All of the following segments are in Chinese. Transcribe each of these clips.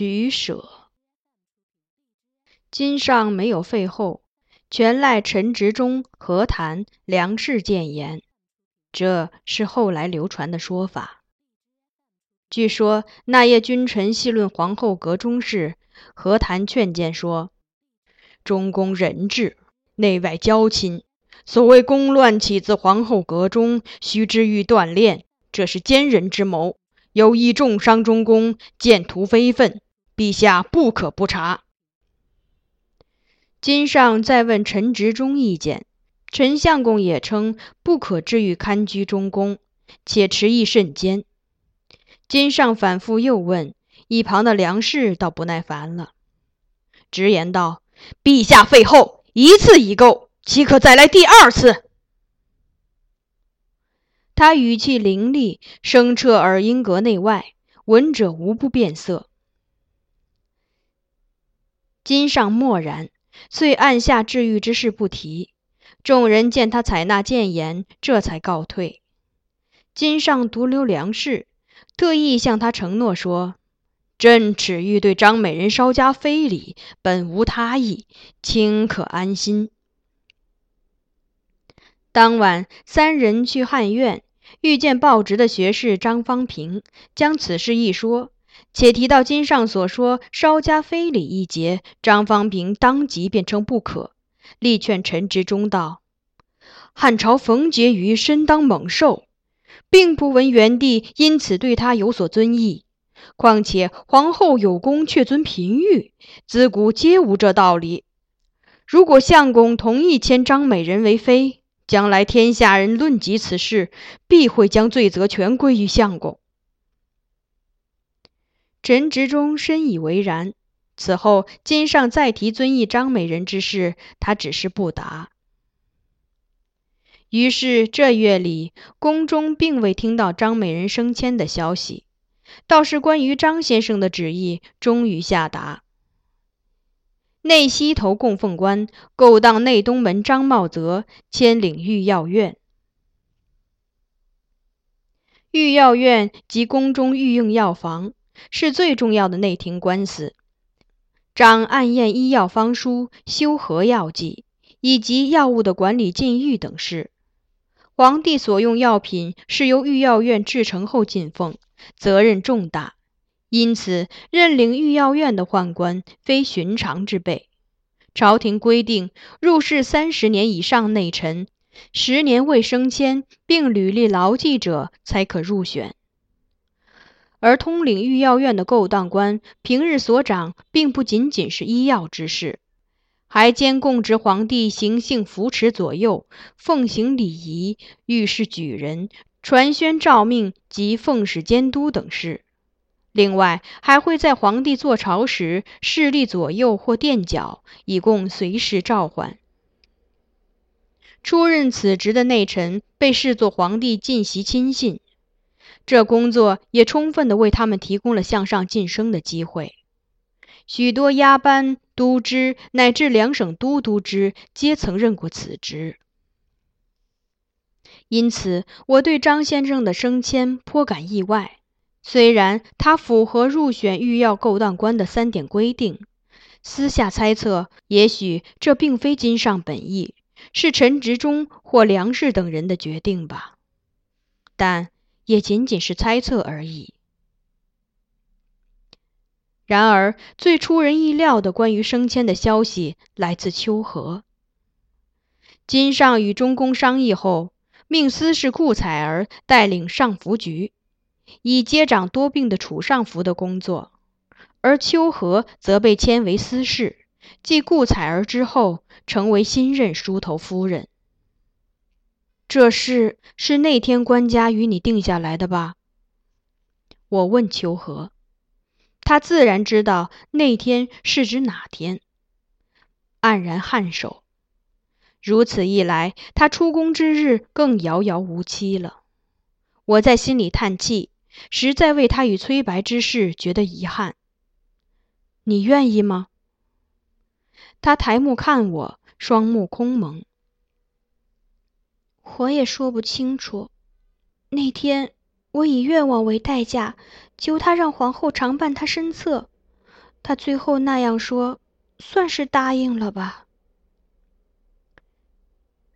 取舍。今上没有废后，全赖陈执中、何谈、梁氏谏言，这是后来流传的说法。据说那夜君臣细论皇后阁中事，何谈劝谏说：“中宫人治，内外交亲，所谓宫乱起自皇后阁中，须知欲锻炼，这是奸人之谋。”有意重伤中宫，见图非分，陛下不可不察。金上再问陈执中意见，陈相公也称不可至于堪居中宫，且迟疑甚坚。金上反复又问，一旁的梁氏倒不耐烦了，直言道：“陛下废后一次已够，岂可再来第二次？”他语气凌厉，声彻耳音阁内外，闻者无不变色。金上默然，遂按下治愈之事不提。众人见他采纳谏言，这才告退。金上独留梁氏，特意向他承诺说：“朕只欲对张美人稍加非礼，本无他意，卿可安心。”当晚，三人去汉苑。遇见报职的学士张方平，将此事一说，且提到金上所说“稍加非礼”一节，张方平当即便称不可，力劝陈执中道：“汉朝冯婕妤身当猛兽，并不闻元帝因此对他有所尊意。况且皇后有功却尊嫔御，自古皆无这道理。如果相公同意迁张美人为妃，”将来天下人论及此事，必会将罪责全归于相公。陈执中深以为然。此后，金上再提遵义张美人之事，他只是不答。于是这月里，宫中并未听到张美人升迁的消息，倒是关于张先生的旨意终于下达。内西头供奉官勾当内东门张茂泽迁领御药院。御药院即宫中御用药房，是最重要的内廷官司，掌按验医药方书、修核药剂以及药物的管理禁欲等事。皇帝所用药品是由御药院制成后进奉，责任重大。因此，认领御药院的宦官非寻常之辈。朝廷规定，入仕三十年以上内臣，十年未升迁并履历牢记者，才可入选。而通领御药院的勾当官，平日所掌并不仅仅是医药之事，还兼供职皇帝行幸扶持左右、奉行礼仪、御事举人、传宣诏命及奉使监督等事。另外，还会在皇帝坐朝时侍立左右或垫脚，以供随时召唤。出任此职的内臣被视作皇帝近习亲信，这工作也充分地为他们提供了向上晋升的机会。许多押班、都知乃至两省都督之，皆曾任过此职。因此，我对张先生的升迁颇感意外。虽然他符合入选御药勾当官的三点规定，私下猜测，也许这并非金上本意，是陈执中或梁氏等人的决定吧。但也仅仅是猜测而已。然而，最出人意料的关于升迁的消息来自秋和。金上与中宫商议后，命司事顾采儿带领上服局。以接掌多病的楚尚福的工作，而秋和则被迁为司事，继顾采儿之后，成为新任梳头夫人。这事是那天官家与你定下来的吧？我问秋和，他自然知道那天是指哪天，黯然颔首。如此一来，他出宫之日更遥遥无期了。我在心里叹气。实在为他与崔白之事觉得遗憾。你愿意吗？他抬目看我，双目空蒙。我也说不清楚。那天我以愿望为代价，求他让皇后常伴他身侧。他最后那样说，算是答应了吧。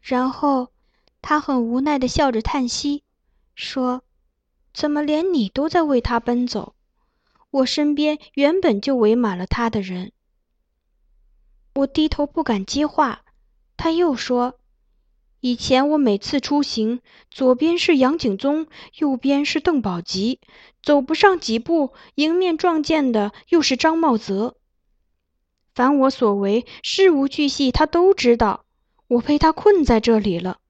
然后他很无奈的笑着叹息，说。怎么连你都在为他奔走？我身边原本就围满了他的人。我低头不敢接话。他又说：“以前我每次出行，左边是杨景宗，右边是邓宝吉，走不上几步，迎面撞见的又是张茂泽。凡我所为，事无巨细，他都知道。我被他困在这里了。”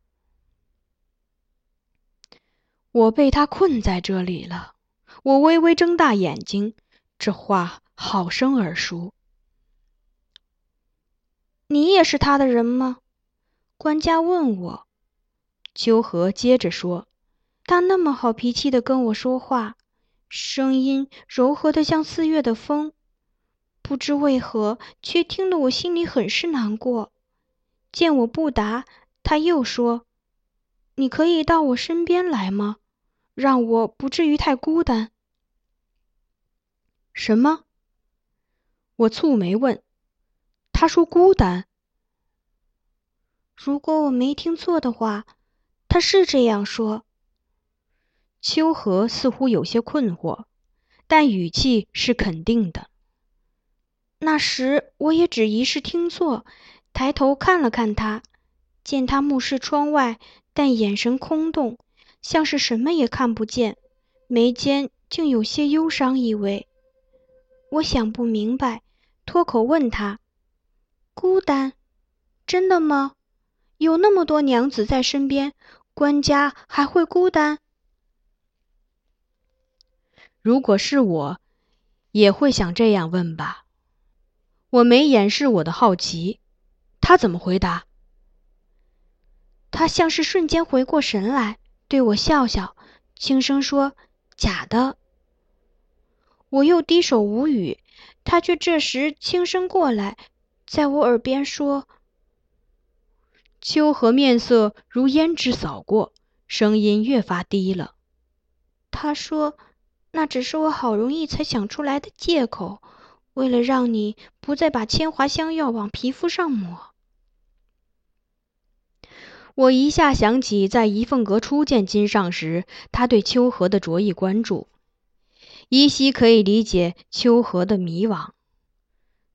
我被他困在这里了。我微微睁大眼睛，这话好生耳熟。你也是他的人吗？官家问我。秋荷接着说：“他那么好脾气的跟我说话，声音柔和的像四月的风，不知为何，却听得我心里很是难过。见我不答，他又说：‘你可以到我身边来吗？’”让我不至于太孤单。什么？我蹙眉问。他说孤单。如果我没听错的话，他是这样说。秋荷似乎有些困惑，但语气是肯定的。那时我也只疑是听错，抬头看了看他，见他目视窗外，但眼神空洞。像是什么也看不见，眉间竟有些忧伤意味。我想不明白，脱口问他：“孤单？真的吗？有那么多娘子在身边，官家还会孤单？”如果是我，也会想这样问吧。我没掩饰我的好奇。他怎么回答？他像是瞬间回过神来。对我笑笑，轻声说：“假的。”我又低首无语，他却这时轻声过来，在我耳边说：“秋荷面色如胭脂扫过，声音越发低了。他说：‘那只是我好容易才想出来的借口，为了让你不再把千华香药往皮肤上抹。’”我一下想起在怡凤阁初见金上时，他对秋荷的着意关注，依稀可以理解秋荷的迷惘。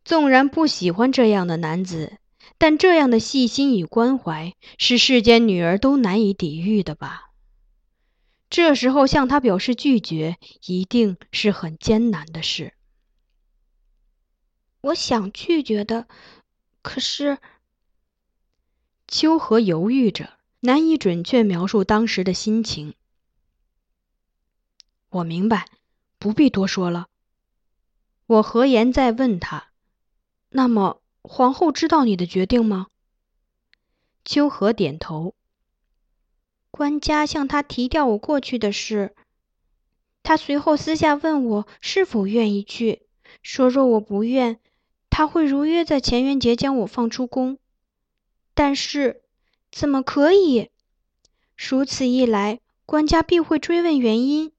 纵然不喜欢这样的男子，但这样的细心与关怀，是世间女儿都难以抵御的吧？这时候向他表示拒绝，一定是很艰难的事。我想拒绝的，可是……秋荷犹豫着，难以准确描述当时的心情。我明白，不必多说了。我何言再问他？那么皇后知道你的决定吗？秋荷点头。官家向他提调我过去的事，他随后私下问我是否愿意去，说若我不愿，他会如约在乾元节将我放出宫。但是怎么可以？如此一来，官家必会追问原因。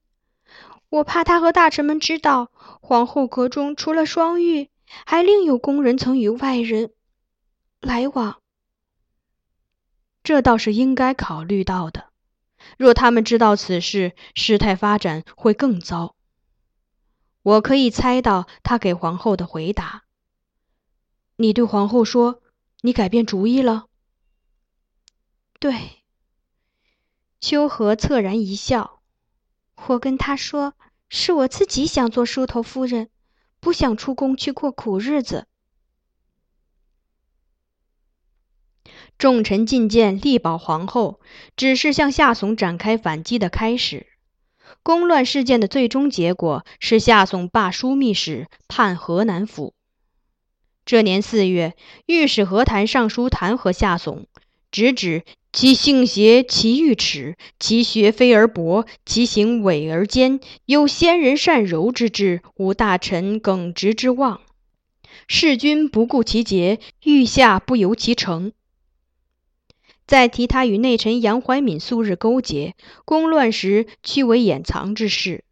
我怕他和大臣们知道，皇后阁中除了双玉，还另有宫人曾与外人来往。这倒是应该考虑到的。若他们知道此事，事态发展会更糟。我可以猜到他给皇后的回答。你对皇后说，你改变主意了。对。秋荷恻然一笑。我跟他说，是我自己想做梳头夫人，不想出宫去过苦日子。众臣进谏力保皇后，只是向夏怂展开反击的开始。宫乱事件的最终结果是夏怂罢枢密使，判河南府。这年四月，御史何谈上书弹劾夏怂，直指其性邪，其欲耻，其学非而博，其行伪而奸，有先人善柔之志，无大臣耿直之望。弑君不顾其节，欲下不由其成。再提他与内臣杨怀敏素日勾结，宫乱时屈为掩藏之事。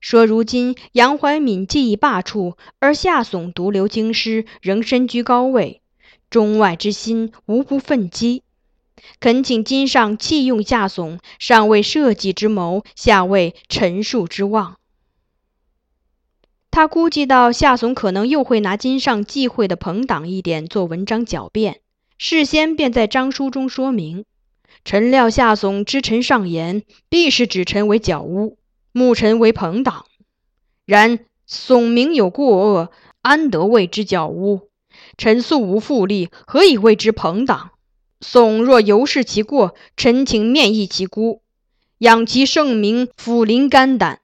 说如今杨怀敏既已罢黜，而夏悚独留京师，仍身居高位，中外之心无不愤激。恳请金上弃用夏悚，上为社稷之谋，下为陈述之望。他估计到夏悚可能又会拿金上忌讳的朋党一点做文章狡辩。事先便在章书中说明，臣料夏悚知臣上言，必是指臣为狡污，目臣为朋党。然悚明有过恶，安得谓之狡污？臣素无复力，何以谓之朋党？悚若尤是其过，臣请面议其孤，养其圣名，抚临肝胆。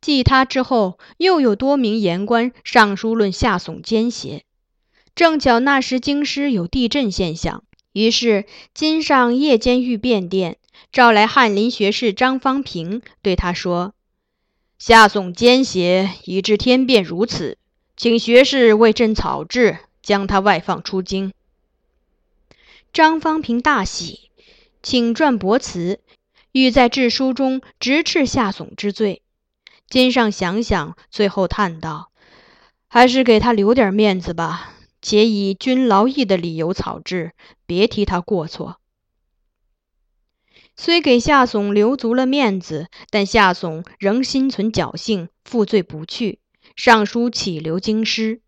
继他之后，又有多名言官上书论夏悚奸邪。正巧那时京师有地震现象，于是金上夜间御便殿，召来翰林学士张方平，对他说：“夏悚奸邪，以致天变如此，请学士为朕草制，将他外放出京。”张方平大喜，请撰驳词，欲在致书中直斥夏悚之罪。金上想想，最后叹道：“还是给他留点面子吧。”且以君劳役的理由草制，别提他过错。虽给夏悚留足了面子，但夏悚仍心存侥幸，负罪不去，上书乞留京师。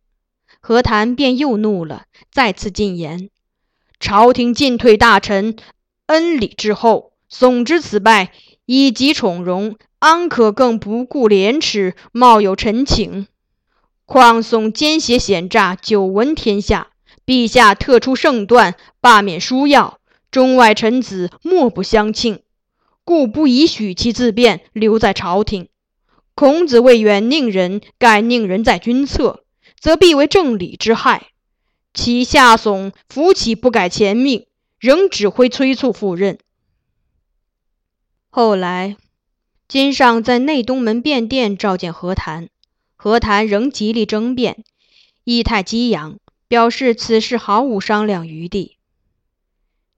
何谈便又怒了，再次进言：朝廷进退大臣，恩礼之厚，悚之此败，以及宠荣，安可更不顾廉耻，冒有臣请？况悚奸邪险诈，久闻天下。陛下特出圣断，罢免书要，中外臣子莫不相庆，故不宜许其自便，留在朝廷。孔子谓远佞人，盖佞人在君侧，则必为正理之害。其下悚扶起不改前命，仍指挥催促赴任。后来，金上在内东门便殿召见何谈。何谈仍极力争辩，意态激扬，表示此事毫无商量余地。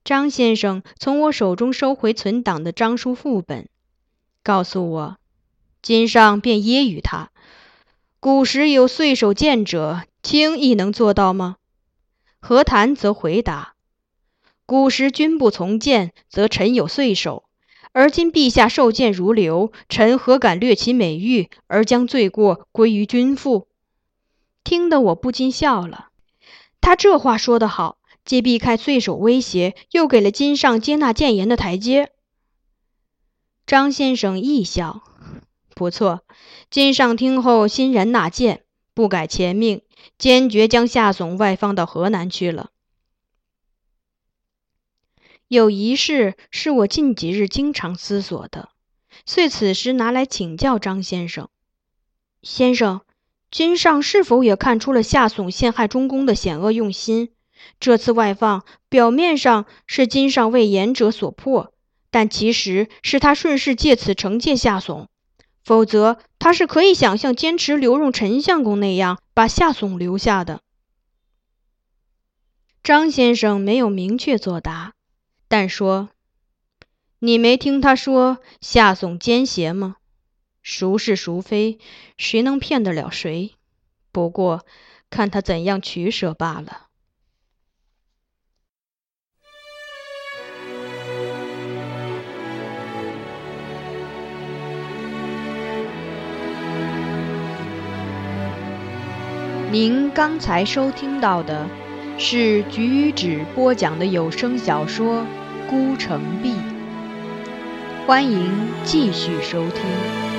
张先生从我手中收回存档的章书副本，告诉我，金上便揶揄他：“古时有岁守谏者，卿亦能做到吗？”何谈则回答：“古时君不从谏，则臣有岁守。”而今陛下受谏如流，臣何敢略其美誉，而将罪过归于君父？听得我不禁笑了。他这话说得好，既避开罪首威胁，又给了金上接纳谏言的台阶。张先生亦笑，不错。金上听后欣然纳谏，不改前命，坚决将夏总外放到河南去了。有一事是我近几日经常思索的：遂此时拿来请教张先生。先生，君上是否也看出了夏悚陷害中宫的险恶用心？这次外放，表面上是金上为言者所迫，但其实是他顺势借此惩戒夏悚。否则，他是可以想象坚持留用陈相公那样把夏悚留下的。张先生没有明确作答，但说：“你没听他说夏悚奸邪吗？孰是孰非，谁能骗得了谁？不过看他怎样取舍罢了。”您刚才收听到的是菊与纸播讲的有声小说《孤城闭》，欢迎继续收听。